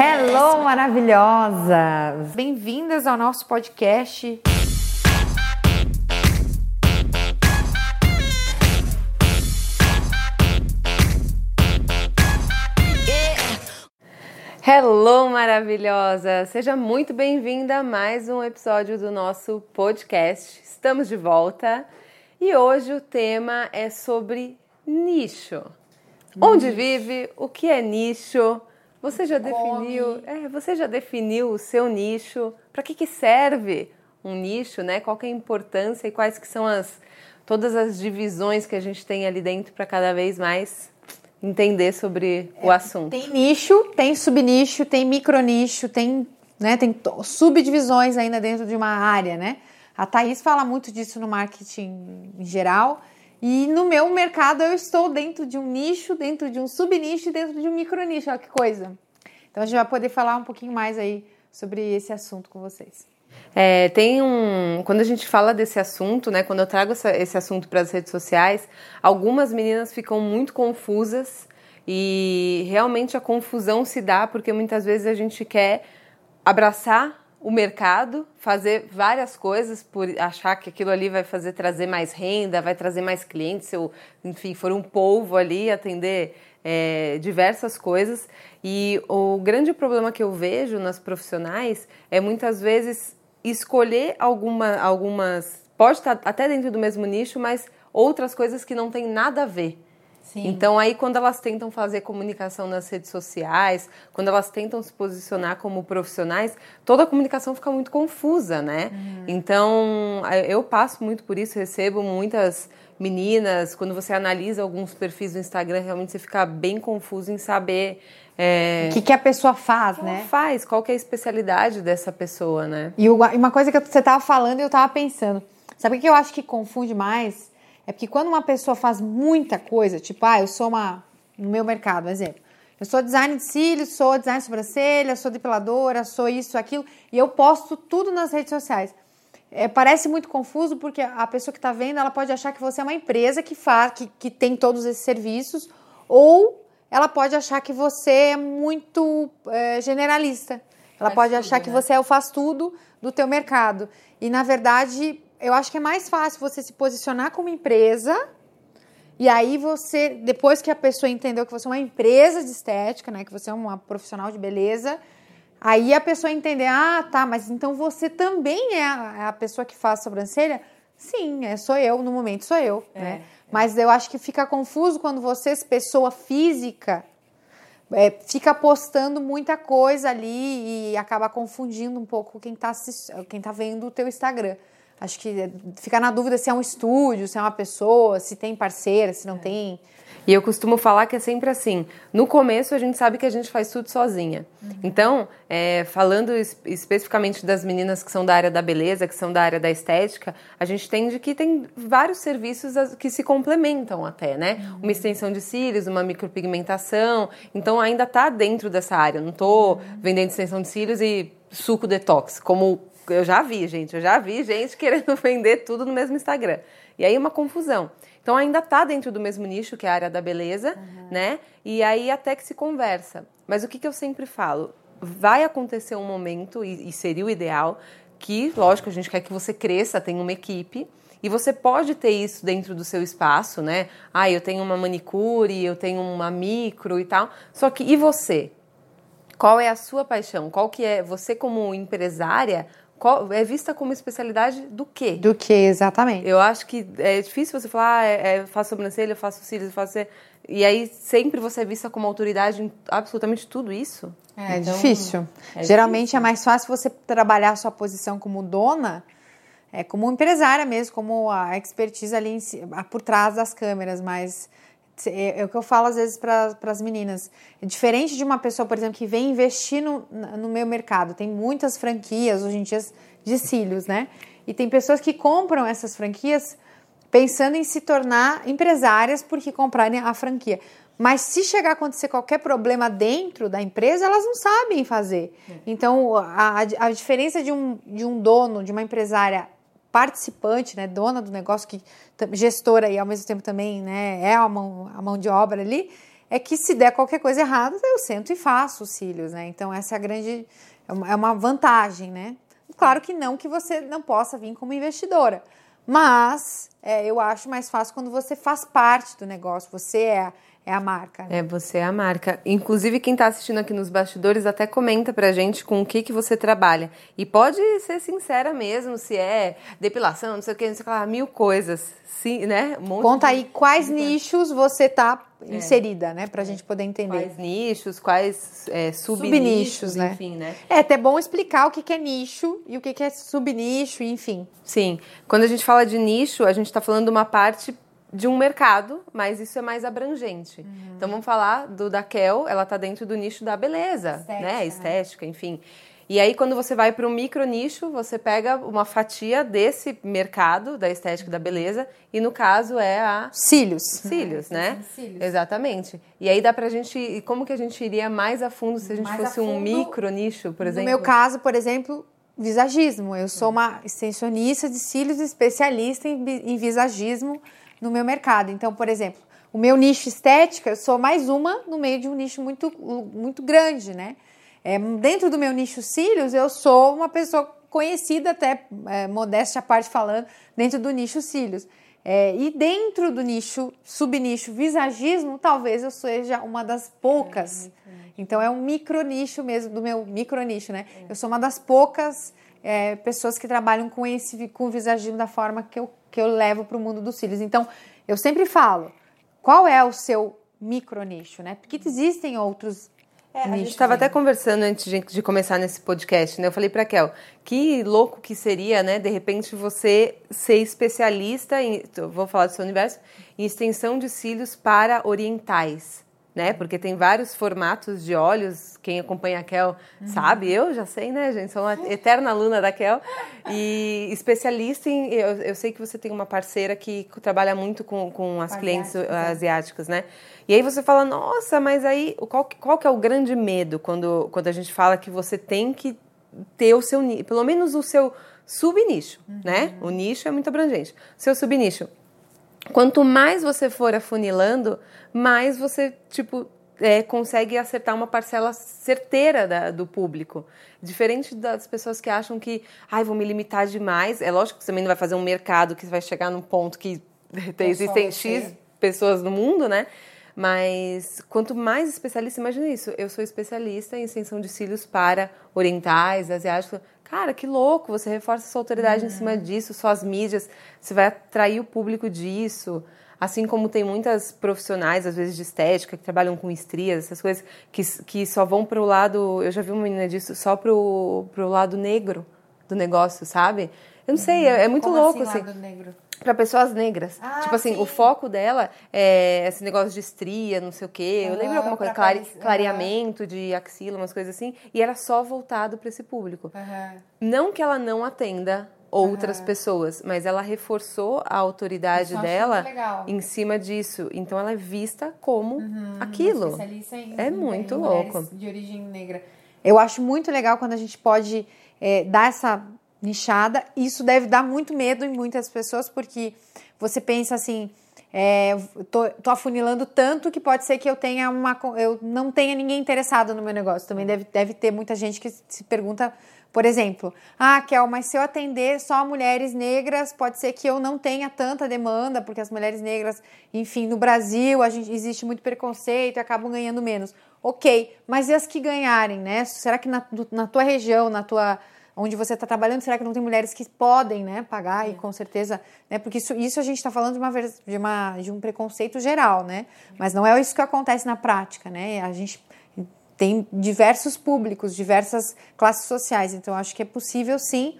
Hello, maravilhosas! Bem-vindas ao nosso podcast. Hello, maravilhosa! Seja muito bem-vinda a mais um episódio do nosso podcast. Estamos de volta e hoje o tema é sobre nicho. Onde vive? O que é nicho? Você já definiu? É, você já definiu o seu nicho? Para que, que serve um nicho, né? Qual é a importância e quais que são as todas as divisões que a gente tem ali dentro para cada vez mais entender sobre é, o assunto. Tem nicho, tem subnicho, tem micronicho, tem, né, tem subdivisões ainda dentro de uma área, né? A Thaís fala muito disso no marketing em geral. E no meu mercado eu estou dentro de um nicho, dentro de um subnicho, dentro de um micronicho. Olha que coisa. Então a gente vai poder falar um pouquinho mais aí sobre esse assunto com vocês. É, tem um. Quando a gente fala desse assunto, né? Quando eu trago essa, esse assunto para as redes sociais, algumas meninas ficam muito confusas e realmente a confusão se dá porque muitas vezes a gente quer abraçar o mercado, fazer várias coisas por achar que aquilo ali vai fazer trazer mais renda, vai trazer mais clientes, eu, enfim, for um polvo ali, atender é, diversas coisas. E o grande problema que eu vejo nas profissionais é muitas vezes escolher alguma, algumas. Pode estar até dentro do mesmo nicho, mas outras coisas que não tem nada a ver. Sim. Então, aí, quando elas tentam fazer comunicação nas redes sociais, quando elas tentam se posicionar como profissionais, toda a comunicação fica muito confusa, né? Uhum. Então, eu passo muito por isso, recebo muitas meninas. Quando você analisa alguns perfis do Instagram, realmente você fica bem confuso em saber. É, o que, que a pessoa faz, né? faz, qual que é a especialidade dessa pessoa, né? E uma coisa que você estava falando e eu estava pensando. Sabe o que eu acho que confunde mais? É porque quando uma pessoa faz muita coisa, tipo, ah, eu sou uma. No meu mercado, exemplo. Eu sou design de cílios, sou design de sobrancelha, sou depiladora, sou isso, aquilo, e eu posto tudo nas redes sociais. É, parece muito confuso porque a pessoa que está vendo, ela pode achar que você é uma empresa que faz, que, que tem todos esses serviços, ou ela pode achar que você é muito é, generalista. Ela faz pode tudo, achar né? que você é o faz tudo do teu mercado. E na verdade, eu acho que é mais fácil você se posicionar como empresa. E aí você, depois que a pessoa entendeu que você é uma empresa de estética, né, que você é uma profissional de beleza, aí a pessoa entender, ah, tá, mas então você também é a, é a pessoa que faz sobrancelha? Sim, é, sou eu, no momento sou eu, é, né? É. Mas eu acho que fica confuso quando você, pessoa física, é, fica postando muita coisa ali e acaba confundindo um pouco quem está quem tá vendo o teu Instagram. Acho que fica na dúvida se é um estúdio, se é uma pessoa, se tem parceira, se não é. tem. E eu costumo falar que é sempre assim. No começo a gente sabe que a gente faz tudo sozinha. Uhum. Então, é, falando especificamente das meninas que são da área da beleza, que são da área da estética, a gente entende que tem vários serviços que se complementam até, né? Uhum. Uma extensão de cílios, uma micropigmentação. Então ainda está dentro dessa área. Eu não estou uhum. vendendo extensão de cílios e suco detox, como eu já vi, gente, eu já vi gente querendo vender tudo no mesmo Instagram. E aí uma confusão. Então ainda está dentro do mesmo nicho, que é a área da beleza, uhum. né? E aí até que se conversa. Mas o que, que eu sempre falo? Vai acontecer um momento, e, e seria o ideal, que, lógico, a gente quer que você cresça, tenha uma equipe, e você pode ter isso dentro do seu espaço, né? Ah, eu tenho uma manicure, eu tenho uma micro e tal. Só que e você? Qual é a sua paixão? Qual que é você como empresária? Qual, é vista como especialidade do quê? Do que, exatamente. Eu acho que é difícil você falar, ah, é, é, faço sobrancelha, eu faço cílios, eu faço... E aí sempre você é vista como autoridade em absolutamente tudo isso? É então, difícil. É Geralmente difícil. é mais fácil você trabalhar a sua posição como dona, é, como empresária mesmo, como a expertise ali em, por trás das câmeras, mas é, é, o que eu falo às vezes para as meninas. É diferente de uma pessoa, por exemplo, que vem investir no, no meu mercado. Tem muitas franquias hoje em dia de cílios, né? E tem pessoas que compram essas franquias pensando em se tornar empresárias porque comprarem a franquia. Mas se chegar a acontecer qualquer problema dentro da empresa, elas não sabem fazer. É. Então, a, a diferença de um, de um dono, de uma empresária participante, né, dona do negócio, que gestora e ao mesmo tempo também né, é a mão, a mão de obra ali, é que se der qualquer coisa errada, eu sento e faço os cílios, né? Então essa é a grande é uma vantagem, né? Claro que não que você não possa vir como investidora, mas é, eu acho mais fácil quando você faz parte do negócio, você é é a marca. Né? É, você é a marca. Inclusive, quem está assistindo aqui nos bastidores até comenta pra gente com o que, que você trabalha. E pode ser sincera mesmo, se é depilação, não sei o que, não sei o que lá, mil coisas. Sim, né? Um Conta de... aí quais nichos você tá é. inserida, né? Pra é. gente poder entender. Quais nichos, quais é, subnichos, subnichos né? enfim, né? É até bom explicar o que, que é nicho e o que, que é subnicho, enfim. Sim. Quando a gente fala de nicho, a gente está falando de uma parte de um mercado, mas isso é mais abrangente. Uhum. Então vamos falar do da Kel, ela está dentro do nicho da beleza, Estética, né? Estética, né? enfim. E aí quando você vai para um micro nicho, você pega uma fatia desse mercado da estética da beleza e no caso é a cílios. Cílios, né? Cílios. Exatamente. E aí dá pra gente, como que a gente iria mais a fundo se a gente mais fosse um micro nicho, por exemplo? No meu caso, por exemplo, visagismo. Eu sou uma extensionista de cílios especialista em, em visagismo no meu mercado. Então, por exemplo, o meu nicho estética, eu sou mais uma no meio de um nicho muito, muito grande, né? É, dentro do meu nicho cílios, eu sou uma pessoa conhecida, até é, modéstia à parte falando, dentro do nicho cílios. É, e dentro do nicho, subnicho visagismo, talvez eu seja uma das poucas. É, então é um micro nicho mesmo, do meu micro nicho, né? É. Eu sou uma das poucas é, pessoas que trabalham com esse com o visagismo da forma que eu que eu levo para o mundo dos cílios. Então, eu sempre falo, qual é o seu micro nicho, né? Porque existem outros é, a gente estava até conversando antes de, de, começar nesse podcast, né? Eu falei para Kel, que louco que seria, né? De repente você ser especialista em, vou falar do seu universo, em extensão de cílios para orientais né? Porque tem vários formatos de olhos. Quem acompanha a Kel uhum. sabe, eu já sei, né, gente? Sou uma eterna aluna da Kel. E especialista em. Eu, eu sei que você tem uma parceira que trabalha muito com, com as clientes é. asiáticas, né? E aí você fala, nossa, mas aí qual, qual que é o grande medo quando, quando a gente fala que você tem que ter o seu pelo menos o seu subnicho, uhum. né? O nicho é muito abrangente. Seu subnicho. Quanto mais você for afunilando, mais você, tipo, é, consegue acertar uma parcela certeira da, do público. Diferente das pessoas que acham que, ai, vou me limitar demais. É lógico que você também não vai fazer um mercado que vai chegar num ponto que existem X pessoas no mundo, né? Mas quanto mais especialista, imagina isso. Eu sou especialista em extensão de cílios para orientais, asiáticos. Cara, que louco! Você reforça sua autoridade uhum. em cima disso, suas mídias, você vai atrair o público disso. Assim como tem muitas profissionais, às vezes de estética, que trabalham com estrias, essas coisas, que, que só vão para o lado. Eu já vi uma menina disso, só para o lado negro do negócio, sabe? Eu não sei, é, é muito como louco. Assim, assim. Lado negro? para pessoas negras. Ah, tipo assim, sim. o foco dela é esse negócio de estria, não sei o quê. Eu lembro alguma coisa, clare, clareamento de axila, umas coisas assim. E era só voltado para esse público. Uhum. Não que ela não atenda outras uhum. pessoas, mas ela reforçou a autoridade dela em cima disso. Então ela é vista como uhum, aquilo. Em, é muito louco. De origem negra. Eu acho muito legal quando a gente pode é, dar essa nichada. Isso deve dar muito medo em muitas pessoas, porque você pensa assim, é, tô, tô afunilando tanto que pode ser que eu tenha uma. Eu não tenha ninguém interessado no meu negócio. Também deve, deve ter muita gente que se pergunta, por exemplo, ah, Kel, mas se eu atender só mulheres negras, pode ser que eu não tenha tanta demanda, porque as mulheres negras, enfim, no Brasil a gente, existe muito preconceito e acabam ganhando menos. Ok, mas e as que ganharem, né? Será que na, na tua região, na tua onde você está trabalhando, será que não tem mulheres que podem né, pagar? É. E com certeza, né, porque isso, isso a gente está falando de, uma, de, uma, de um preconceito geral, né? Mas não é isso que acontece na prática, né? A gente tem diversos públicos, diversas classes sociais, então acho que é possível sim.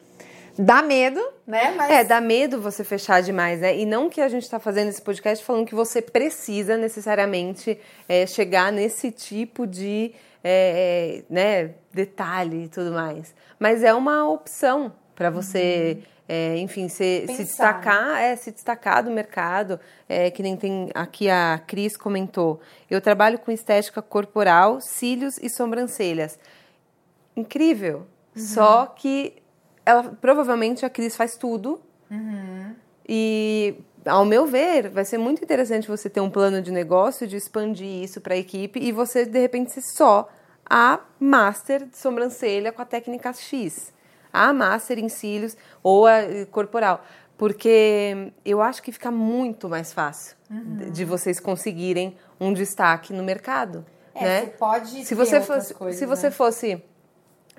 Dá medo, né? Mas... É, dá medo você fechar demais, né? E não que a gente está fazendo esse podcast falando que você precisa necessariamente é, chegar nesse tipo de é, é, né, detalhe e tudo mais. Mas é uma opção para você, uhum. é, enfim, se, se, destacar, é, se destacar do mercado. É, que nem tem aqui a Cris comentou. Eu trabalho com estética corporal, cílios e sobrancelhas. Incrível. Uhum. Só que ela provavelmente a Cris faz tudo. Uhum. E ao meu ver, vai ser muito interessante você ter um plano de negócio, de expandir isso para a equipe e você, de repente, ser só a master de sobrancelha com a técnica X, a master em cílios ou a eh, corporal. Porque eu acho que fica muito mais fácil uhum. de vocês conseguirem um destaque no mercado. É, né? você pode se você fosse, coisas, Se você né? fosse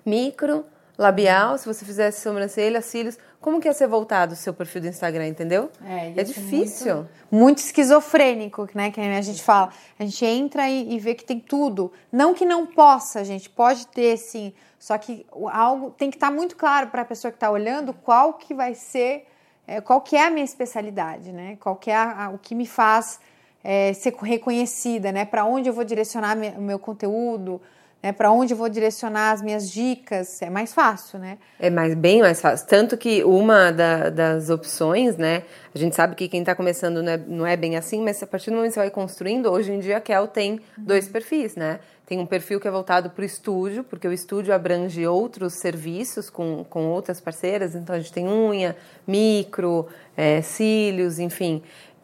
micro, labial, se você fizesse sobrancelha, cílios, como que ia ser voltado o seu perfil do Instagram, entendeu? É, é difícil. Muito, muito, esquizofrênico, né? Que a gente fala. A gente entra e, e, vê que tem tudo. Não que não possa, gente, pode ter sim. Só que algo tem que estar tá muito claro para a pessoa que está olhando qual que vai ser, é, qual que é a minha especialidade, né? Qual que é a, a, o que me faz é, ser reconhecida, né? Para onde eu vou direcionar o meu conteúdo né, para onde vou direcionar as minhas dicas, é mais fácil, né? É mais, bem mais fácil. Tanto que uma da, das opções, né, a gente sabe que quem está começando não é, não é, bem assim, mas a partir do momento que você vai construindo, hoje em dia a Kel tem uhum. dois perfis, né? Tem um perfil que é voltado para o estúdio, porque o estúdio abrange outros serviços com, com outras parceiras, então a gente tem unha, micro, é, cílios, enfim.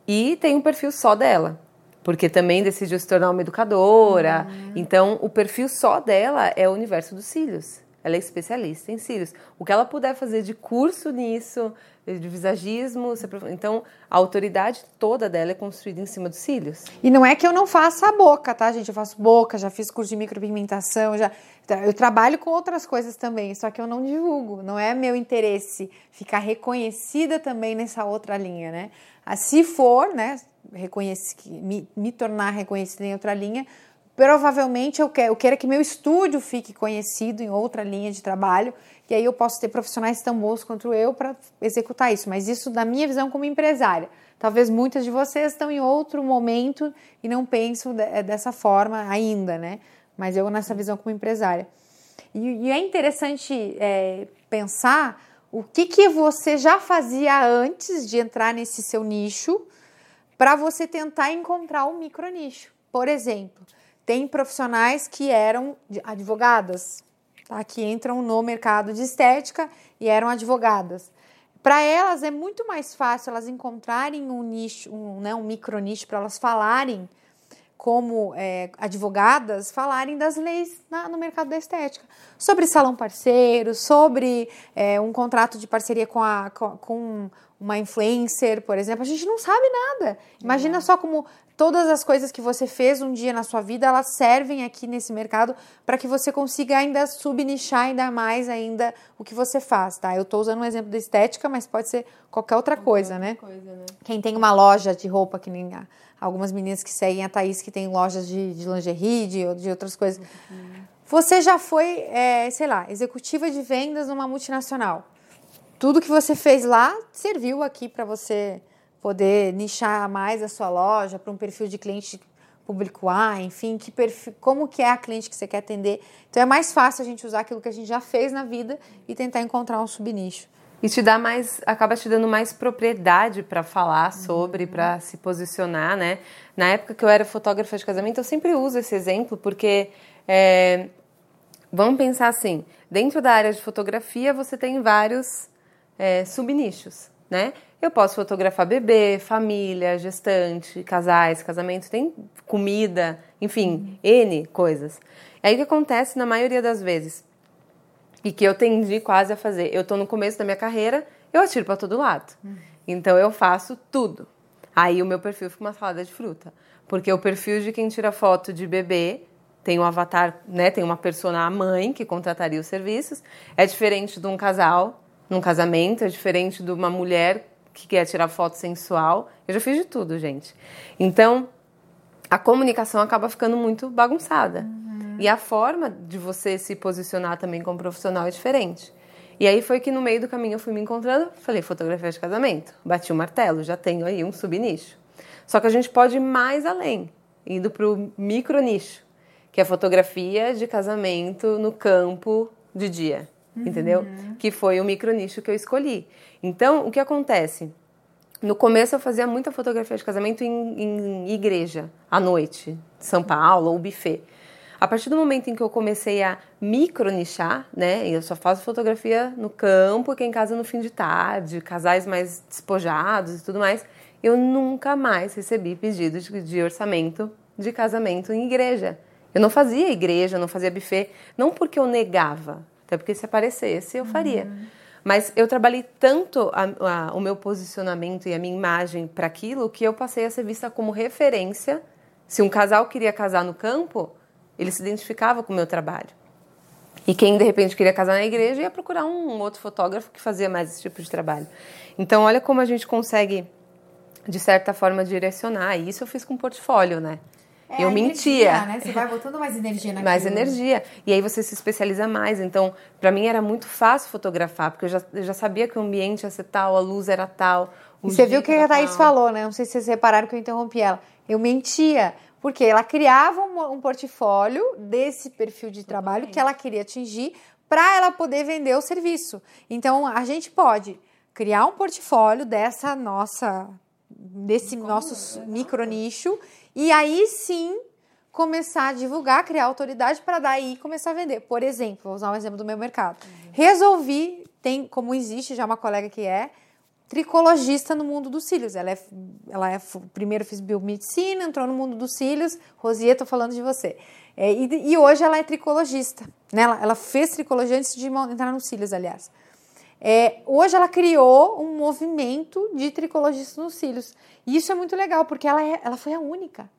E tem um perfil só dela, porque também decidiu se tornar uma educadora. Uhum. Então, o perfil só dela é o universo dos cílios. Ela é especialista em cílios. O que ela puder fazer de curso nisso, de visagismo, então a autoridade toda dela é construída em cima dos cílios. E não é que eu não faça a boca, tá, gente? Eu faço boca, já fiz curso de micropigmentação, já eu trabalho com outras coisas também, só que eu não divulgo. Não é meu interesse ficar reconhecida também nessa outra linha, né? Ah, se for, né, me, me tornar reconhecida em outra linha, provavelmente eu quero, eu quero que meu estúdio fique conhecido em outra linha de trabalho, e aí eu posso ter profissionais tão bons quanto eu para executar isso. Mas isso da minha visão como empresária. Talvez muitas de vocês estão em outro momento e não pensam eh, dessa forma ainda, né? Mas eu nessa visão como empresária. E, e é interessante é, pensar o que, que você já fazia antes de entrar nesse seu nicho para você tentar encontrar um micro nicho. Por exemplo, tem profissionais que eram advogadas, tá? que entram no mercado de estética e eram advogadas. Para elas é muito mais fácil elas encontrarem um nicho, um, né, um micro nicho para elas falarem como é, advogadas falarem das leis na, no mercado da estética, sobre salão parceiro, sobre é, um contrato de parceria com, a, com, com, uma influencer, por exemplo. A gente não sabe nada. Imagina só como todas as coisas que você fez um dia na sua vida, elas servem aqui nesse mercado para que você consiga ainda subnichar ainda mais ainda o que você faz, tá? Eu estou usando um exemplo da estética, mas pode ser qualquer outra qualquer coisa, outra né? Coisa, né? Quem tem uma loja de roupa que nem a algumas meninas que seguem a Thaís que tem lojas de, de lingerie, de, de outras coisas. Uhum. Você já foi, é, sei lá, executiva de vendas numa multinacional. Tudo que você fez lá serviu aqui para você poder nichar mais a sua loja para um perfil de cliente público A, enfim, que perfil, como que é a cliente que você quer atender. Então é mais fácil a gente usar aquilo que a gente já fez na vida e tentar encontrar um subnicho. E te dá mais, acaba te dando mais propriedade para falar sobre, uhum. para se posicionar, né? Na época que eu era fotógrafa de casamento, eu sempre uso esse exemplo porque é, vamos pensar assim: dentro da área de fotografia você tem vários é, subnichos, né? Eu posso fotografar bebê, família, gestante, casais, casamento, tem comida, enfim. N coisas. Aí o que acontece na maioria das vezes? e que eu tendi quase a fazer. Eu estou no começo da minha carreira, eu atiro para todo lado. Então eu faço tudo. Aí o meu perfil fica uma salada de fruta, porque o perfil de quem tira foto de bebê tem um avatar, né, tem uma persona mãe que contrataria os serviços, é diferente de um casal, num casamento, é diferente de uma mulher que quer tirar foto sensual. Eu já fiz de tudo, gente. Então, a comunicação acaba ficando muito bagunçada. Uhum. E a forma de você se posicionar também como profissional é diferente. E aí foi que no meio do caminho eu fui me encontrando, falei fotografia de casamento, bati o martelo, já tenho aí um subnicho. Só que a gente pode ir mais além, indo para o micro nicho, que é fotografia de casamento no campo de dia, uhum. entendeu? Que foi o micro nicho que eu escolhi. Então, o que acontece? No começo eu fazia muita fotografia de casamento em, em igreja, à noite, São Paulo, ou buffet. A partir do momento em que eu comecei a micronichar, né, eu só faço fotografia no campo, que é em casa no fim de tarde, casais mais despojados e tudo mais, eu nunca mais recebi pedido de, de orçamento de casamento em igreja. Eu não fazia igreja, não fazia buffet, não porque eu negava, até porque se aparecesse eu faria. Uhum. Mas eu trabalhei tanto a, a, o meu posicionamento e a minha imagem para aquilo que eu passei a ser vista como referência. Se um casal queria casar no campo, ele se identificava com o meu trabalho. E quem de repente queria casar na igreja ia procurar um outro fotógrafo que fazia mais esse tipo de trabalho. Então, olha como a gente consegue, de certa forma, direcionar. E isso eu fiz com portfólio, né? É, eu mentia. Energia, né? Você vai botando mais energia naquilo. Mais energia. E aí você se especializa mais. Então, para mim era muito fácil fotografar, porque eu já, eu já sabia que o ambiente ia ser tal, a luz era tal. E você viu o que a Thaís tal. falou, né? Não sei se vocês repararam que eu interrompi ela. Eu mentia. Porque ela criava um, um portfólio desse perfil de trabalho que ela queria atingir para ela poder vender o serviço. Então, a gente pode criar um portfólio dessa nossa desse nosso micro nicho e aí sim começar a divulgar, criar autoridade para daí começar a vender. Por exemplo, vou usar um exemplo do meu mercado. Uhum. Resolvi, tem como existe já uma colega que é tricologista no mundo dos cílios. Ela é, ela é primeiro fiz biomedicina, entrou no mundo dos cílios. Rosie, tô falando de você. É, e, e, hoje ela é tricologista. Né? Ela, ela, fez tricologia antes de entrar nos cílios, aliás. É, hoje ela criou um movimento de tricologistas nos cílios. E isso é muito legal, porque ela, é, ela foi a única.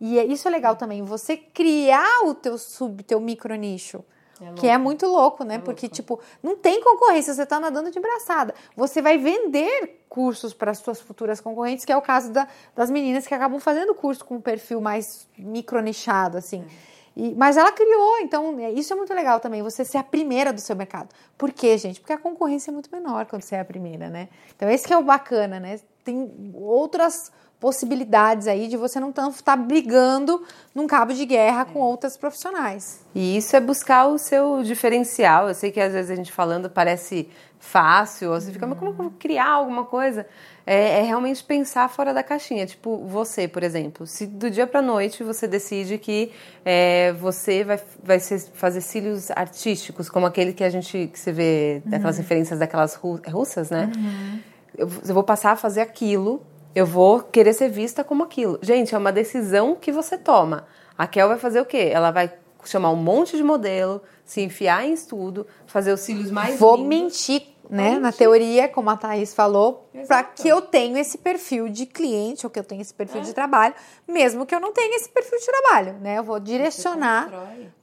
E é, isso é legal também, você criar o teu sub, teu micro nicho. É que é muito louco, né? É Porque, louco. tipo, não tem concorrência, você está nadando de braçada. Você vai vender cursos para as suas futuras concorrentes, que é o caso da, das meninas que acabam fazendo curso com um perfil mais micronichado, assim. É. E, mas ela criou, então é, isso é muito legal também, você ser a primeira do seu mercado. Por quê, gente? Porque a concorrência é muito menor quando você é a primeira, né? Então esse que é o bacana, né? Tem outras possibilidades aí de você não estar tá brigando num cabo de guerra com outras profissionais. E isso é buscar o seu diferencial. Eu sei que às vezes a gente falando parece fácil, você fica, mas como eu vou criar alguma coisa? É, é, realmente pensar fora da caixinha. Tipo, você, por exemplo, se do dia para noite você decide que é, você vai, vai ser, fazer cílios artísticos, como aquele que a gente que você vê, daquelas uhum. referências daquelas russas, né? Uhum. Eu, eu vou passar a fazer aquilo eu vou querer ser vista como aquilo. Gente, é uma decisão que você toma. A Kel vai fazer o quê? Ela vai chamar um monte de modelo, se enfiar em estudo, fazer os cílios mais Vou lindos. mentir né? Na teoria, como a Thaís falou, para que eu tenha esse perfil de cliente ou que eu tenha esse perfil é. de trabalho, mesmo que eu não tenha esse perfil de trabalho, né? Eu vou direcionar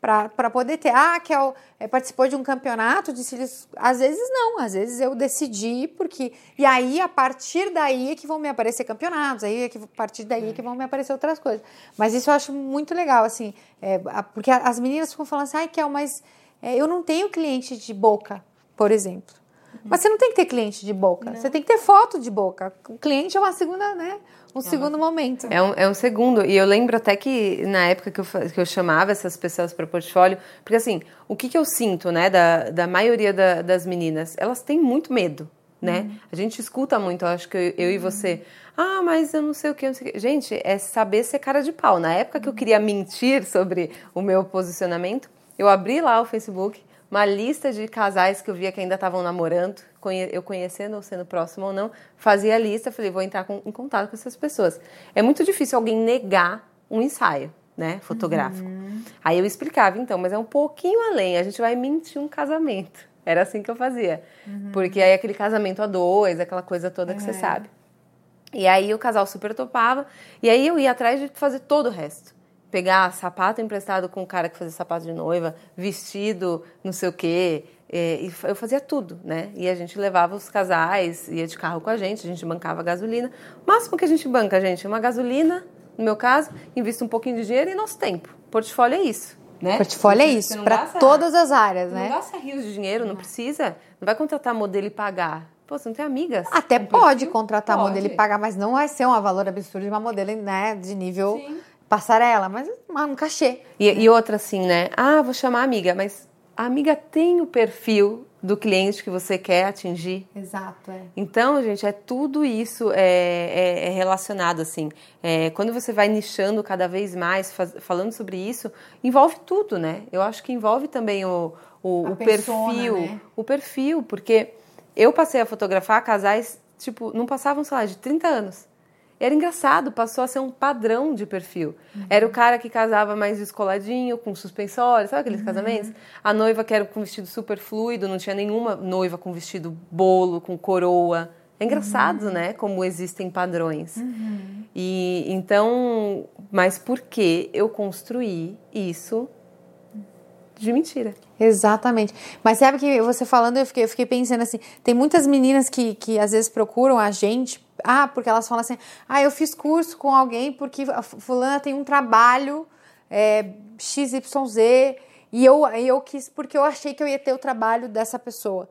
para poder ter. Ah, que é, é, participou de um campeonato de cílios. Às vezes não, às vezes eu decidi porque. E aí, a partir daí é que vão me aparecer campeonatos, aí é que a partir daí é que vão me aparecer outras coisas. Mas isso eu acho muito legal, assim, é, porque as meninas ficam falando assim, ai, Kel, mas é, eu não tenho cliente de boca, por exemplo. Mas você não tem que ter cliente de boca, não. você tem que ter foto de boca. O cliente é uma segunda, né? Um é segundo momento. É um, é um segundo. E eu lembro até que na época que eu, que eu chamava essas pessoas para portfólio, porque assim, o que, que eu sinto, né, da, da maioria da, das meninas? Elas têm muito medo, né? Uhum. A gente escuta muito, eu acho que eu, eu uhum. e você. Ah, mas eu não sei o que, não sei o que. Gente, é saber ser cara de pau. Na época que eu queria mentir sobre o meu posicionamento, eu abri lá o Facebook uma lista de casais que eu via que ainda estavam namorando, eu conhecendo ou sendo próximo ou não, fazia a lista, falei, vou entrar com, em contato com essas pessoas. É muito difícil alguém negar um ensaio, né, fotográfico. Uhum. Aí eu explicava, então, mas é um pouquinho além, a gente vai mentir um casamento. Era assim que eu fazia. Uhum. Porque aí aquele casamento a dois, aquela coisa toda que você é. sabe. E aí o casal super topava, e aí eu ia atrás de fazer todo o resto pegar sapato emprestado com o cara que fazia sapato de noiva, vestido, não sei o quê. É, e eu fazia tudo, né? E a gente levava os casais, ia de carro com a gente, a gente bancava gasolina. O máximo que a gente banca, gente, é uma gasolina, no meu caso, invista um pouquinho de dinheiro e nosso tempo. Portfólio é isso. Né? Portfólio é isso, para todas as áreas, né? Não gasta rios de dinheiro, não, não precisa. Não vai contratar modelo e pagar. Pô, você não tem amigas? Até pode contratar pode. modelo e pagar, mas não vai ser um valor absurdo de uma modelo né, de nível Sim passarela, mas um cachê. E, e outra assim, né? Ah, vou chamar a amiga, mas a amiga tem o perfil do cliente que você quer atingir. Exato, é. Então, gente, é tudo isso é, é, é relacionado, assim. É, quando você vai nichando cada vez mais, faz, falando sobre isso, envolve tudo, né? Eu acho que envolve também o, o, o persona, perfil. Né? O perfil, porque eu passei a fotografar casais, tipo, não passavam, sei lá, de 30 anos. Era engraçado, passou a ser um padrão de perfil. Uhum. Era o cara que casava mais descoladinho, com suspensório, sabe aqueles uhum. casamentos? A noiva que era com vestido super fluido, não tinha nenhuma noiva com vestido bolo, com coroa. É engraçado, uhum. né? Como existem padrões. Uhum. E então, mas por que eu construí isso de mentira? Exatamente. Mas sabe que você falando, eu fiquei, eu fiquei pensando assim: tem muitas meninas que, que às vezes procuram a gente, ah, porque elas falam assim: ah, eu fiz curso com alguém porque fulana tem um trabalho é, XYZ e eu, eu quis porque eu achei que eu ia ter o trabalho dessa pessoa.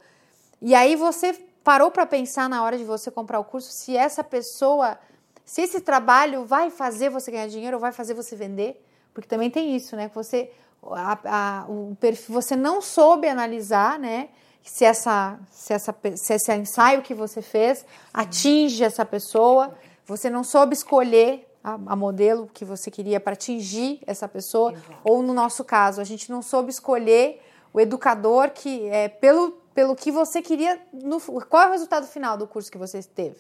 E aí você parou para pensar na hora de você comprar o curso se essa pessoa, se esse trabalho vai fazer você ganhar dinheiro ou vai fazer você vender? Porque também tem isso, né? Que você, a, a, o perfil, você não soube analisar, né? Se, essa, se, essa, se esse ensaio que você fez atinge essa pessoa, você não soube escolher a, a modelo que você queria para atingir essa pessoa, Exato. ou no nosso caso, a gente não soube escolher o educador que é pelo pelo que você queria. No, qual é o resultado final do curso que você teve?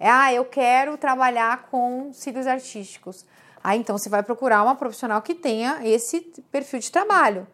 É, ah, eu quero trabalhar com cílios artísticos. Ah, então você vai procurar uma profissional que tenha esse perfil de trabalho.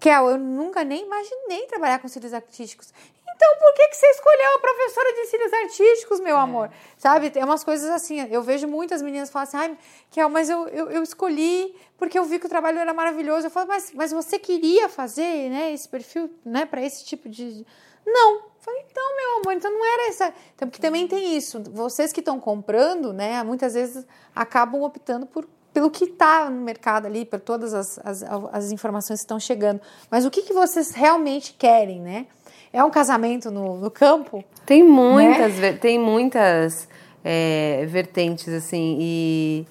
Kel, eu nunca nem imaginei trabalhar com cílios artísticos. Então, por que, que você escolheu a professora de cílios artísticos, meu é. amor? Sabe, tem umas coisas assim. Eu vejo muitas meninas falam assim, ai, Kel, mas eu, eu, eu, escolhi porque eu vi que o trabalho era maravilhoso. Eu falo, mas, mas você queria fazer né, esse perfil né, para esse tipo de. Não. Falei, então, meu amor, então não era essa. Então, porque também tem isso. Vocês que estão comprando, né, muitas vezes acabam optando por pelo que está no mercado ali, por todas as, as, as informações que estão chegando. Mas o que, que vocês realmente querem, né? É um casamento no, no campo? Tem muitas, né? tem muitas é, vertentes, assim, e,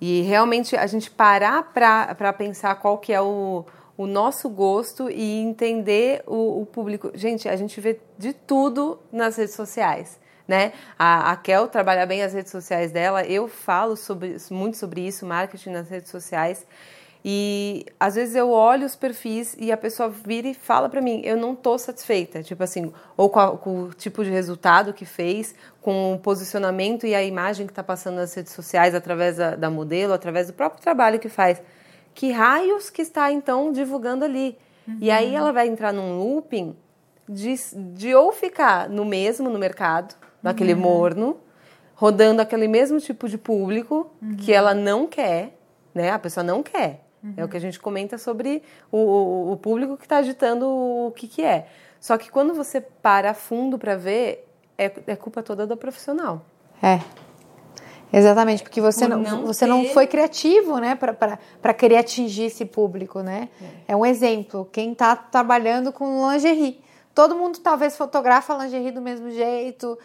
e realmente a gente parar para pensar qual que é o, o nosso gosto e entender o, o, público. Gente, a gente vê de tudo nas redes sociais. Né? A, a Kel trabalha bem as redes sociais dela, eu falo sobre, muito sobre isso, marketing nas redes sociais. E às vezes eu olho os perfis e a pessoa vira e fala para mim, eu não tô satisfeita, tipo assim, ou com, a, com, o tipo de resultado que fez, com o posicionamento e a imagem que está passando nas redes sociais através da, da, modelo, através do próprio trabalho que faz. Que raios que está então divulgando ali? Uhum. E aí ela vai entrar num looping de, de ou ficar no mesmo no mercado, naquele uhum. morno, rodando aquele mesmo tipo de público uhum. que ela não quer, né? A pessoa não quer. Uhum. É o que a gente comenta sobre o, o público que está agitando o que, que é. Só que quando você para a fundo para ver, é, é culpa toda do profissional. É. Exatamente, porque você, não, não você ter... não foi criativo, né, para querer atingir esse público, né? É, é um exemplo. Quem está trabalhando com lingerie Todo mundo talvez fotografa lingerie do mesmo jeito,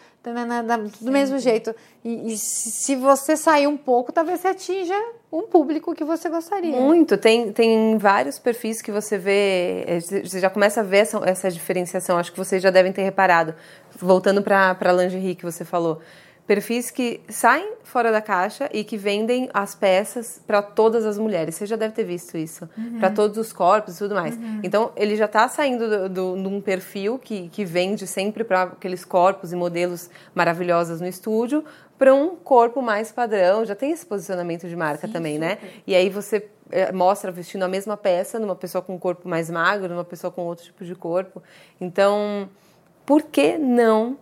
do mesmo jeito. E, e, se você sair um pouco, talvez você atinja um público que você gostaria. Muito. Tem, tem vários perfis que você vê, é, você já começa a ver essa, essa diferenciação. Acho que vocês já devem ter reparado. Voltando para a lingerie que você falou perfis que saem fora da caixa e que vendem as peças para todas as mulheres. Você já deve ter visto isso. Uhum. Para todos os corpos e tudo mais. Uhum. Então, ele já está saindo de um perfil que, que vende sempre para aqueles corpos e modelos maravilhosos no estúdio para um corpo mais padrão. Já tem esse posicionamento de marca Sim, também, né? super. né? E aí você eh, mostra vestindo a mesma peça numa pessoa com um corpo mais magro, numa pessoa com outro tipo de corpo. Então, por que não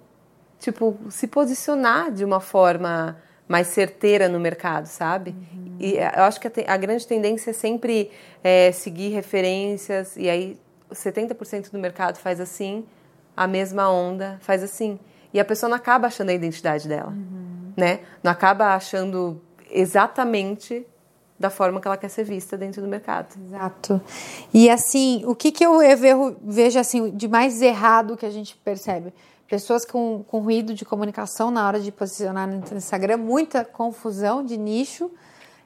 tipo, se posicionar de uma forma mais certeira no mercado, sabe? Uhum. E eu acho que a, a, grande tendência é sempre é, seguir referências, e aí 70% do mercado faz assim, a mesma onda faz assim. E a pessoa não acaba achando a identidade dela, uhum. né? Não acaba achando exatamente da forma que ela quer ser vista dentro do mercado. Exato. E assim, o que, que eu vejo assim de mais errado que a gente percebe? Pessoas com, com ruído de comunicação na hora de posicionar no Instagram, muita confusão de nicho,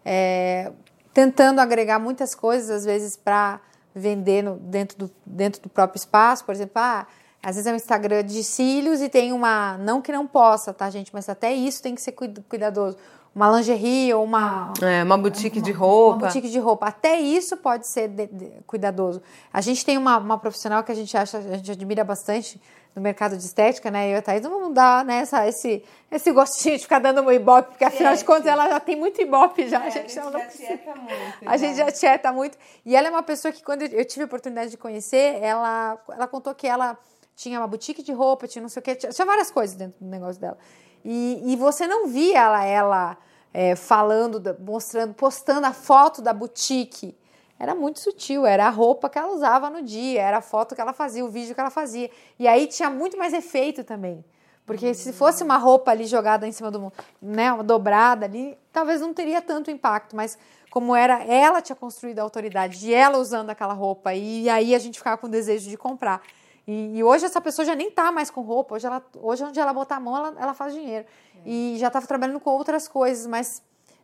é, tentando agregar muitas coisas, às vezes, para vender no, dentro, do, dentro do próprio espaço. Por exemplo, ah, às vezes é um Instagram de cílios e tem uma. Não que não possa, tá, gente? Mas até isso tem que ser cuidadoso. Uma lingerie ou uma. É, uma boutique de roupa. Uma boutique de roupa. Até isso pode ser de, de, cuidadoso. A gente tem uma, uma profissional que a gente acha, a gente admira bastante no mercado de estética, né? Eu e a Thaís não vamos dar né, essa, esse, esse gostinho de ficar dando um ibope, porque afinal de contas ela já tem muito ibope já. É, a gente, a gente já tieta muito. A gente já tieta muito. E ela é uma pessoa que, quando eu tive a oportunidade de conhecer, ela, ela contou que ela tinha uma boutique de roupa, tinha não sei o quê, tinha, tinha várias coisas dentro do negócio dela. E, e você não via ela, ela é, falando, mostrando, postando a foto da boutique. Era muito sutil, era a roupa que ela usava no dia, era a foto que ela fazia, o vídeo que ela fazia. E aí tinha muito mais efeito também. Porque se fosse uma roupa ali jogada em cima do né, uma dobrada ali, talvez não teria tanto impacto, mas como era, ela tinha construído a autoridade de ela usando aquela roupa, e aí a gente ficava com desejo de comprar. E, e, hoje essa pessoa já nem tá mais com roupa, hoje, ela, hoje onde ela botar a mão, ela, ela faz dinheiro. É. E já estava trabalhando com outras coisas, mas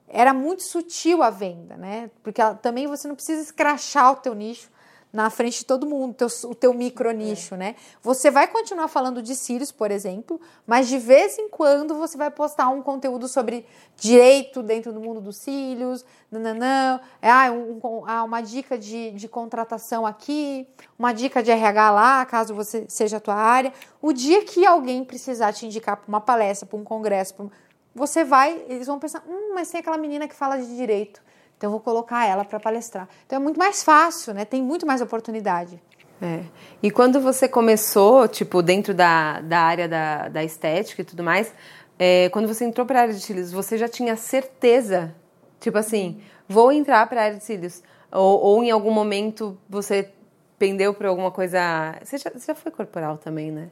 era muito sutil a venda, né? Porque ela, também você não precisa escrachar o teu nicho na frente de todo mundo, teu, o teu micro nicho, é. né? Você vai continuar falando de cílios, por exemplo, mas de vez em quando você vai postar um conteúdo sobre direito dentro do mundo dos cílios, nananã, é, ah, um, ah, uma dica de, de contratação aqui, uma dica de RH lá, caso você seja a tua área. O dia que alguém precisar te indicar para uma palestra, para um congresso, pra, você vai, eles vão pensar, hum, mas tem aquela menina que fala de direito então, eu vou colocar ela para palestrar. Então, é muito mais fácil, né? Tem muito mais oportunidade. É. E quando você começou, tipo, dentro da, da área da, da estética e tudo mais, é, quando você entrou para a área de cílios, você já tinha certeza, tipo assim, vou entrar para a área de cílios? Ou, ou em algum momento você pendeu para alguma coisa. Você já, você já foi corporal também, né?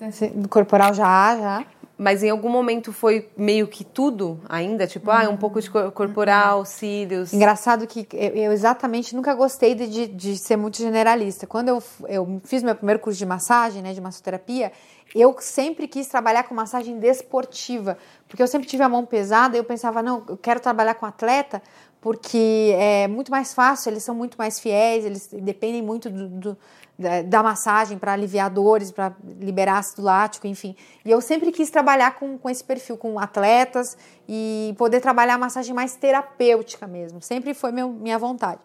Corporal já, já. Mas em algum momento foi meio que tudo ainda? Tipo, uhum. ah, um pouco de corporal, cílios. Engraçado que eu exatamente nunca gostei de, de ser muito generalista. Quando eu, eu fiz meu primeiro curso de massagem, né, de massoterapia, eu sempre quis trabalhar com massagem desportiva, porque eu sempre tive a mão pesada e eu pensava, não, eu quero trabalhar com atleta porque é muito mais fácil, eles são muito mais fiéis, eles dependem muito do, do da massagem para aliviar dores, para liberar ácido lático, enfim. E eu sempre quis trabalhar com, com esse perfil, com atletas e poder trabalhar a massagem mais terapêutica mesmo. Sempre foi meu, minha vontade.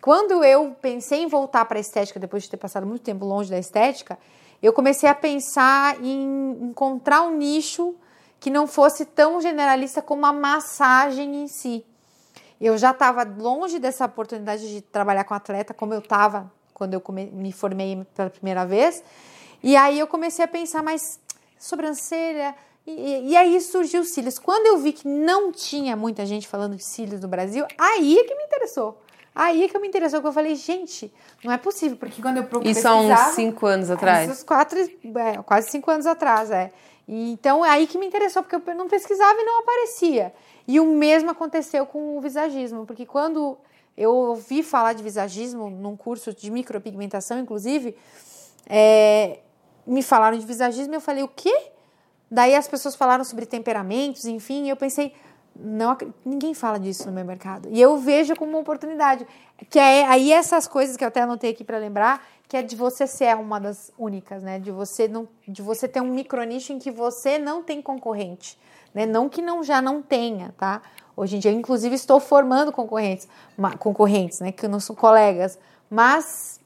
Quando eu pensei em voltar para a estética, depois de ter passado muito tempo longe da estética, eu comecei a pensar em encontrar um nicho que não fosse tão generalista como a massagem em si. Eu já estava longe dessa oportunidade de trabalhar com atleta, como eu estava quando eu me formei pela primeira vez. E aí eu comecei a pensar mais sobrancelha. E, e, aí surgiu os cílios. Quando eu vi que não tinha muita gente falando de cílios no Brasil, aí é que me interessou. Aí é que eu me interessou, que eu falei, gente, não é possível, porque quando eu procurei. Isso há uns cinco anos atrás? Uns quatro, é, quase cinco anos atrás, é. E, então é aí que me interessou, porque eu não pesquisava e não aparecia. E o mesmo aconteceu com o visagismo, porque quando eu ouvi falar de visagismo num curso de micropigmentação, inclusive, é, me falaram de visagismo e eu falei, o quê? Daí as pessoas falaram sobre temperamentos, enfim, e eu pensei, não, ninguém fala disso no meu mercado. E eu vejo como uma oportunidade. Que é aí essas coisas que eu até anotei aqui para lembrar, que é de você ser uma das únicas, né? De você não, de você ter um micronicho em que você não tem concorrente, né? Não que não já não tenha, tá? Hoje em dia, inclusive, estou formando concorrentes, concorrentes, né, que não são colegas, mas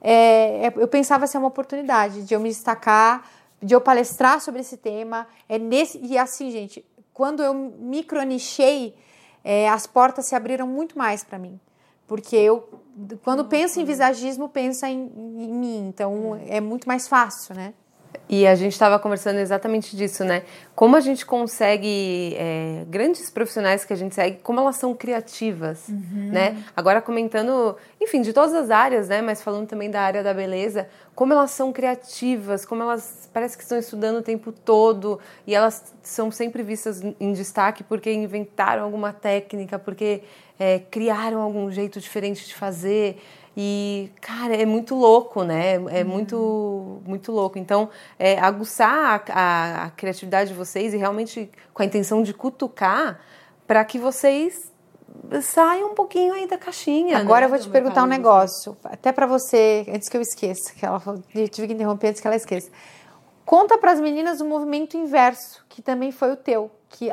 é, é, eu pensava ser uma oportunidade de eu me destacar, de eu palestrar sobre esse tema. É nesse e assim, gente, quando eu micronichei, é, as portas se abriram muito mais para mim, porque eu quando penso em visagismo, pensa em, em mim, então é muito mais fácil, né? E a gente estava conversando exatamente disso, né? Como a gente consegue, é, grandes profissionais que a gente segue, como elas são criativas, uhum. né? Agora comentando, enfim, de todas as áreas, né? Mas falando também da área da beleza, como elas são criativas, como elas parece que estão estudando o tempo todo e elas são sempre vistas em destaque porque inventaram alguma técnica, porque é, criaram algum jeito diferente de fazer. E, cara, é muito louco, né? É uhum. muito, muito louco. Então, é, aguçar a, a, a, criatividade de vocês e realmente com a intenção de cutucar para que vocês saiam um pouquinho aí da caixinha. Agora né? eu vou te perguntar um negócio, até para você, antes que eu esqueça, que ela eu tive que interromper antes que ela esqueça. Conta para as meninas o movimento inverso, que também foi o teu, que,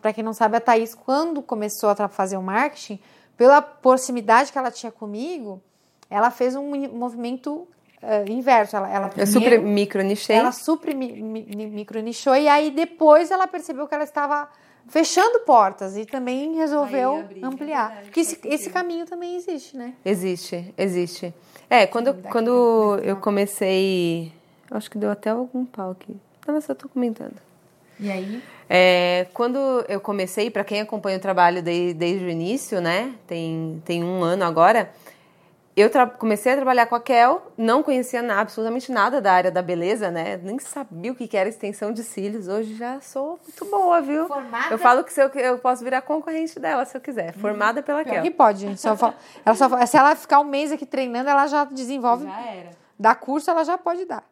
para quem não sabe, a Thaís, quando começou a fazer o marketing, pela proximidade que ela tinha comigo, ela fez um movimento uh, inverso. Ela, ela eu super micro nichei. Ela super mi, mi, micro nichou e aí depois ela percebeu que ela estava fechando portas e também resolveu abri, é ampliar. É Porque esse, esse caminho também existe, né? Existe, existe. É, quando, quando eu comecei. Acho que deu até algum pau aqui. Não, mas eu tô comentando. E aí? É, quando eu comecei, para quem acompanha o trabalho desde, desde o início, né? Tem, tem um ano agora eu comecei a trabalhar com a Kel, não conhecia nada, absolutamente nada da área da beleza, né? Nem sabia o que era extensão de cílios. Hoje já sou muito boa, viu? Formada? Eu falo que se eu, eu posso virar concorrente dela se eu quiser. Uhum. Formada pela Kel. que pode, gente. Só, ela só, se ela ficar um mês aqui treinando, ela já desenvolve. Já era. Dá curso, ela já pode dar.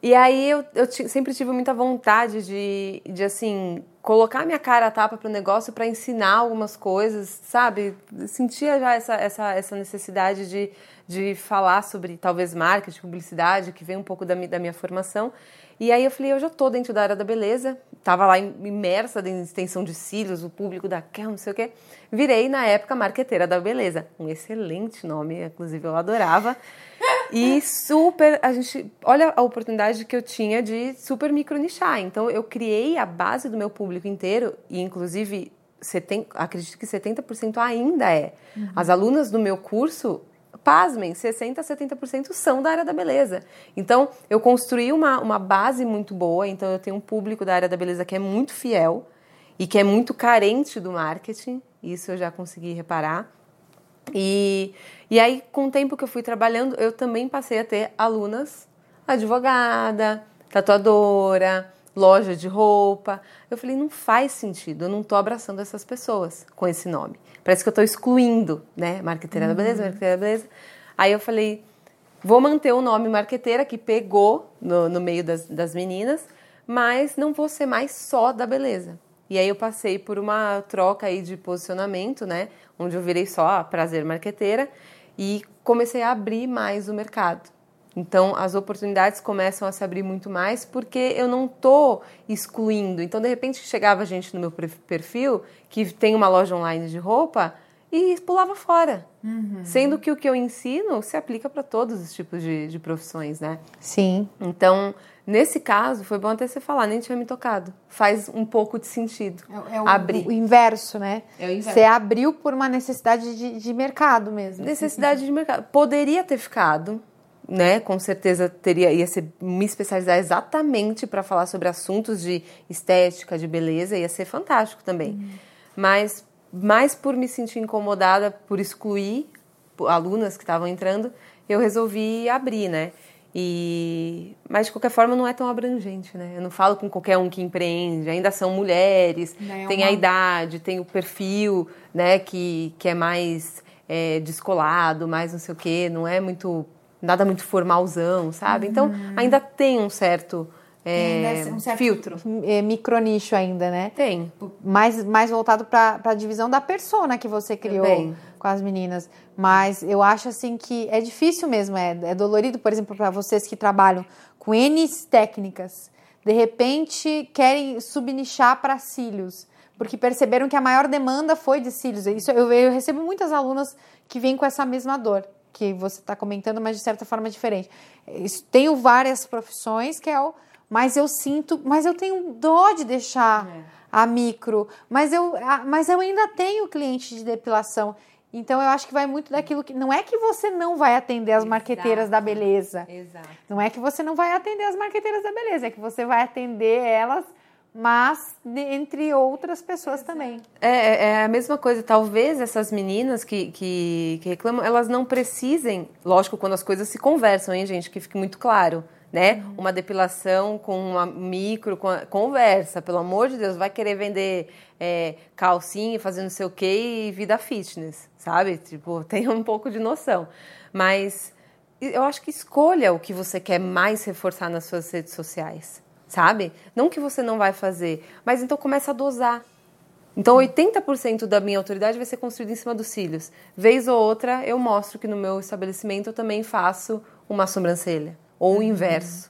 E aí eu, eu sempre tive muita vontade de, de assim, colocar minha cara a tapa para o negócio para ensinar algumas coisas, sabe? Sentia já essa, essa, essa necessidade de, de falar sobre talvez marketing, publicidade, que vem um pouco da, da minha formação. E aí eu falei, eu já tô dentro da área da beleza, tava lá imersa em extensão de cílios, o público da Kel, não sei o quê. Virei, na época, marqueteira da beleza. Um excelente nome, inclusive eu adorava. E super, a gente, olha a oportunidade que eu tinha de super micro nichar. Então eu criei a base do meu público inteiro e inclusive 70, acredito que 70% ainda é. Uhum. As alunas do meu curso, pasmem, 60 a 70% são da área da beleza. Então eu construí uma, uma base muito boa, então eu tenho um público da área da beleza que é muito fiel e que é muito carente do marketing, isso eu já consegui reparar. E, e aí, com o tempo que eu fui trabalhando, eu também passei a ter alunas, advogada, tatuadora, loja de roupa. Eu falei, não faz sentido, eu não estou abraçando essas pessoas com esse nome. Parece que eu estou excluindo, né? Marqueteira uhum. da beleza, marqueteira da beleza. Aí eu falei, vou manter o nome marqueteira, que pegou no, no meio das, das meninas, mas não vou ser mais só da beleza. E aí eu passei por uma troca aí de posicionamento, né? Onde eu virei só a prazer marqueteira e comecei a abrir mais o mercado. Então as oportunidades começam a se abrir muito mais porque eu não tô excluindo. Então de repente chegava gente no meu perfil que tem uma loja online de roupa e pulava fora. Uhum. Sendo que o que eu ensino se aplica para todos os tipos de, de profissões, né? Sim. Então Nesse caso, foi bom até você falar, nem tinha me tocado. Faz um pouco de sentido. É, é o, abrir. o inverso, né? É o inverso. Você abriu por uma necessidade de, de mercado mesmo. Necessidade de mercado. Poderia ter ficado, né? Com certeza teria ia ser me especializar exatamente para falar sobre assuntos de estética, de beleza, ia ser fantástico também. Uhum. Mas mais por me sentir incomodada por excluir alunas que estavam entrando, eu resolvi abrir, né? E, mas de qualquer forma não é tão abrangente, né? Eu não falo com qualquer um que empreende, ainda são mulheres, é tem uma... a idade, tem o perfil, né, que, que é mais é, descolado, mais não sei o quê, não é muito nada muito formalzão, sabe? Então uhum. ainda tem um certo é, um certo filtro. É, micronicho ainda, né? Tem. Mais, mais voltado para a divisão da persona que você criou Também. Com as meninas. Mas eu acho assim que é difícil mesmo, é, é dolorido, por exemplo, para vocês que trabalham com N técnicas. De repente querem subnichar para cílios porque perceberam que a maior demanda foi de cílios. Isso eu, eu recebo muitas alunas que vêm com essa mesma dor que você está comentando, mas de certa forma diferente. Tenho várias profissões que é o mas eu sinto, mas eu tenho dó de deixar é. a micro, mas eu, a, mas eu ainda tenho cliente de depilação. Então eu acho que vai muito daquilo que não é que você não vai atender as Exato. marqueteiras da beleza. Exato. Não é que você não vai atender as marqueteiras da beleza, é que você vai atender elas mas de, entre outras pessoas também. É, é, é, a mesma coisa. Talvez essas meninas que, que, que, reclamam, elas não precisem, lógico, quando as coisas se conversam, hein, gente, que fique muito claro né? Uhum. Uma depilação com uma micro, com conversa, pelo amor de Deus, vai querer vender é, calcinha, fazendo não sei o quê e vida fitness, sabe? Tipo, tenha um pouco de noção. Mas eu acho que escolha o que você quer mais reforçar nas suas redes sociais, sabe? Não que você não vai fazer, mas então começa a dosar. Então, 80% da minha autoridade vai ser construída em cima dos cílios. Vez ou outra, eu mostro que no meu estabelecimento eu também faço uma sobrancelha ou o inverso.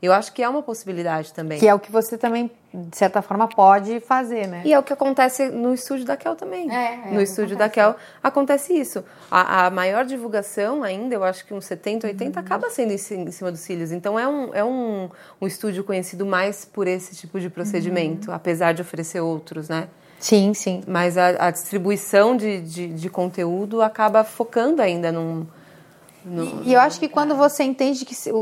Eu acho que é uma possibilidade também. Que é o que você também, de certa forma, pode fazer, né? E é o que acontece no estúdio da Kel também. É, é no estúdio da Kel acontece isso. A, a, maior divulgação ainda, eu acho que uns 70, 80, uhum. acaba sendo em, cima dos cílios. Então é, um, é um, um estúdio conhecido mais por esse tipo de procedimento, uhum. apesar de oferecer outros, né? Sim, sim. Mas a, a distribuição de, de, de conteúdo acaba focando ainda num e eu acho que quando você entende que você,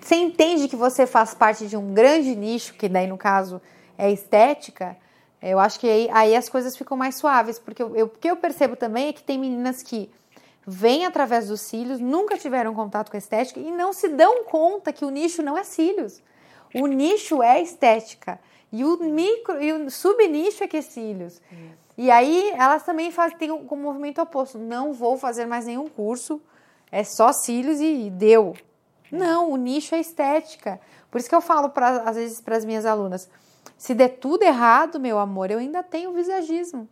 você entende que você faz parte de um grande nicho, que daí no caso é estética, eu acho que aí, aí as coisas ficam mais suaves, porque eu, eu, o que eu percebo também é que tem meninas que vêm através dos cílios, nunca tiveram contato com a estética e não se dão conta que o nicho não é cílios. O nicho é estética. E o micro e o subnicho é que é cílios. E aí elas também fazem, têm um, um movimento oposto. Não vou fazer mais nenhum curso é só cílios e deu. Não, o nicho é estética. Por isso que eu falo, pra, às vezes, para as minhas alunas: se der tudo errado, meu amor, eu ainda tenho visagismo.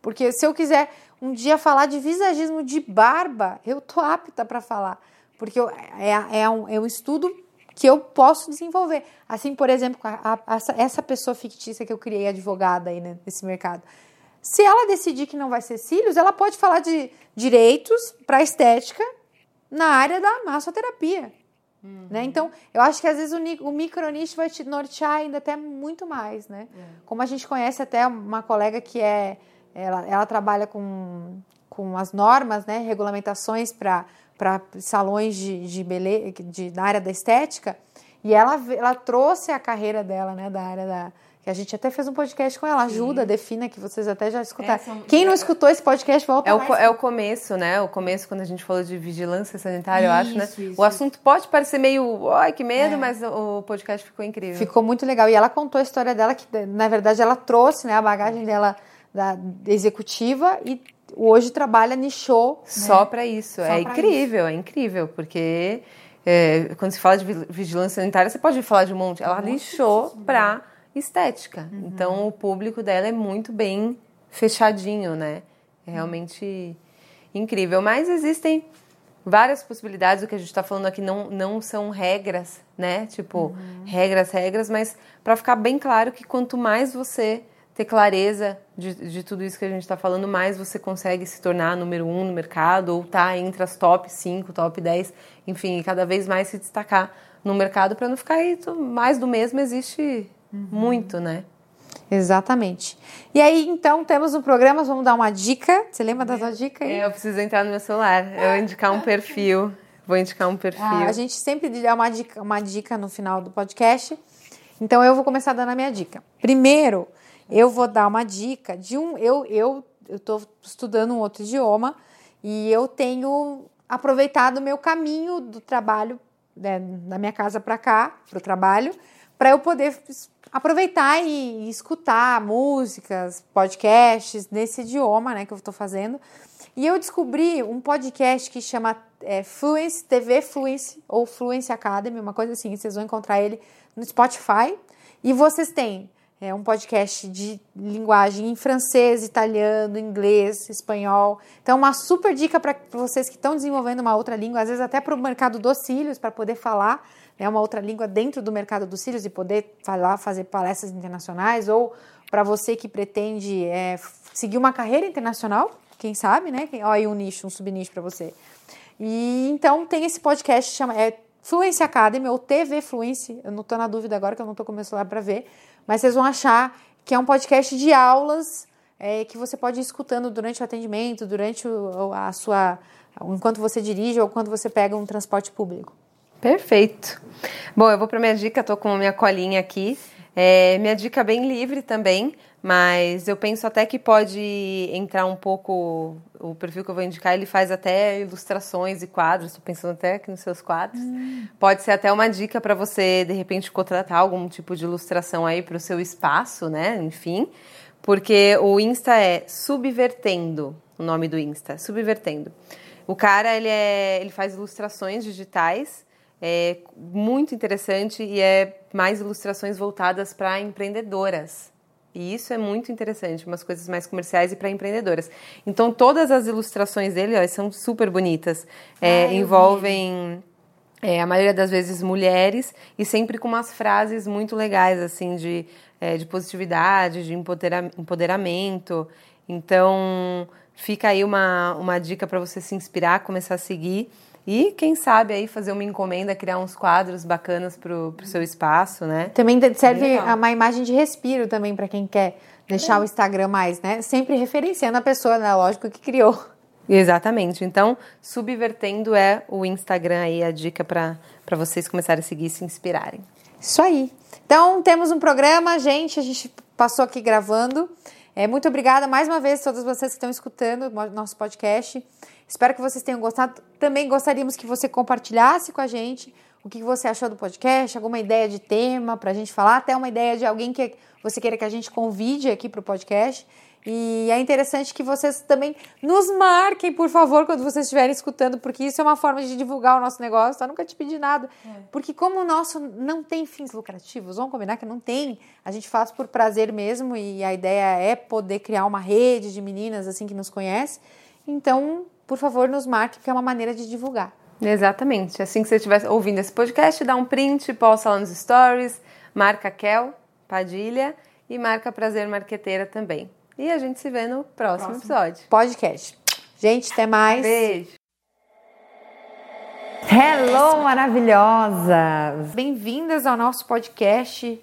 Porque se eu quiser um dia falar de visagismo de barba, eu tô apta para falar. Porque eu, é, é, um, é um estudo que eu posso desenvolver. Assim, por exemplo, a, a, essa, essa pessoa fictícia que eu criei, advogada aí né, nesse mercado. Se ela decidir que não vai ser cílios, ela pode falar de direitos para estética na área da massoterapia. Uhum. Né? Então, eu acho que às vezes o, o micronicho vai te nortear ainda até muito mais, né? Uhum. Como a gente conhece até uma colega que é, ela, ela trabalha com, com as normas, né, regulamentações para salões de, de beleza, de, da área da estética, e ela, ela trouxe a carreira dela, né, da área da, que a gente até fez um podcast com ela, ajuda, Sim. defina, que vocês até já escutaram. É, são... Quem não escutou esse podcast, volta é o, é o começo, né? O começo, quando a gente falou de vigilância sanitária, isso, eu acho, né? Isso, o assunto pode parecer meio, ai, que medo, é. mas o podcast ficou incrível. Ficou muito legal. E ela contou a história dela, que na verdade ela trouxe né, a bagagem dela da executiva e hoje trabalha nichou. Só né? para isso. Só é incrível, isso. é incrível, porque é, quando se fala de vigilância sanitária, você pode falar de um monte. Ela nichou para estética. Uhum. Então o público dela é muito bem fechadinho, né? É realmente incrível. Mas existem várias possibilidades. O que a gente está falando aqui não, não são regras, né? Tipo, uhum. regras, regras, mas para ficar bem claro que quanto mais você ter clareza de, de tudo isso que a gente está falando, mais você consegue se tornar número um no mercado ou tá entre as top 5, top 10, enfim, cada vez mais se destacar no mercado para não ficar aí mais do mesmo. Existe Uhum. Muito, né? Exatamente. E aí, então, temos um programa, vamos dar uma dica. Você lembra da sua dica aí? É, eu preciso entrar no meu celular. Eu vou indicar um perfil. Vou indicar um perfil. Ah, a gente sempre dá uma dica, uma dica no final do podcast. Então, eu vou começar dando a minha dica. Primeiro, eu vou dar uma dica de um. Eu eu estou estudando um outro idioma e eu tenho aproveitado o meu caminho do trabalho, né, da minha casa para cá, para o trabalho, para eu poder aproveitar e escutar músicas, podcasts nesse idioma né, que eu estou fazendo. E eu descobri um podcast que chama é, Fluence, TV Fluence ou Fluence Academy, uma coisa assim. Vocês vão encontrar ele no Spotify. E vocês têm é, um podcast de linguagem em francês, italiano, inglês, espanhol. Então, uma super dica para vocês que estão desenvolvendo uma outra língua, às vezes até para o mercado dos cílios, para poder falar né, uma outra língua dentro do mercado dos cílios e poder falar, fazer palestras internacionais, ou para você que pretende é, seguir uma carreira internacional, quem sabe, né? Olha aí um nicho, um subnicho para você. E então tem esse podcast chama é Fluency Academy ou TV Fluency. Eu não estou na dúvida agora que eu não estou com meu celular para ver, mas vocês vão achar que é um podcast de aulas é, que você pode ir escutando durante o atendimento, durante o, a sua enquanto você dirige ou quando você pega um transporte público. Perfeito. Bom, eu vou para minha dica, estou com a minha colinha aqui. É, minha dica é bem livre também, mas eu penso até que pode entrar um pouco. O perfil que eu vou indicar, ele faz até ilustrações e quadros. Estou pensando até aqui nos seus quadros. Hum. Pode ser até uma dica para você, de repente, contratar algum tipo de ilustração aí para o seu espaço, né? Enfim, porque o Insta é Subvertendo, o nome do Insta, Subvertendo. O cara, ele, é, ele faz ilustrações digitais é muito interessante e é mais ilustrações voltadas para empreendedoras. E isso é muito interessante, umas coisas mais comerciais e para empreendedoras. Então, todas as ilustrações dele ó, são super bonitas. É, ah, envolvem é, a maioria das vezes mulheres, e sempre com umas frases muito legais, assim, de, é, de positividade, de empoderamento. Então, fica aí uma, uma dica para você se inspirar, começar a seguir. E quem sabe aí fazer uma encomenda, criar uns quadros bacanas pro, pro seu espaço, né? Também serve uma imagem de respiro também para quem quer deixar é. o Instagram mais, né? Sempre referenciando a pessoa, né? Lógico que criou. Exatamente. Então, subvertendo é o Instagram aí, a dica para vocês começarem a seguir e se inspirarem. Isso aí. Então, temos um programa, gente, a gente passou aqui gravando. É, muito obrigada mais uma vez a todas vocês que estão escutando nosso podcast. Espero que vocês tenham gostado. Também gostaríamos que você compartilhasse com a gente o que você achou do podcast, alguma ideia de tema para a gente falar, até uma ideia de alguém que você queira que a gente convide aqui para o podcast. E é interessante que vocês também nos marquem, por favor, quando vocês estiverem escutando, porque isso é uma forma de divulgar o nosso negócio, tá? Nunca te pedi nada. É. Porque como o nosso não tem fins lucrativos, vamos combinar que não tem, a gente faz por prazer mesmo e a ideia é poder criar uma rede de meninas assim que nos conhece. Então, por favor, nos marque, que é uma maneira de divulgar. Exatamente. Assim que você estiver ouvindo esse podcast, dá um print, posta lá nos stories, marca Kel Padilha e marca Prazer Marqueteira também. E a gente se vê no próximo, próximo. episódio. Podcast. Gente, até mais. Beijo. Hello, maravilhosa! Bem-vindas ao nosso podcast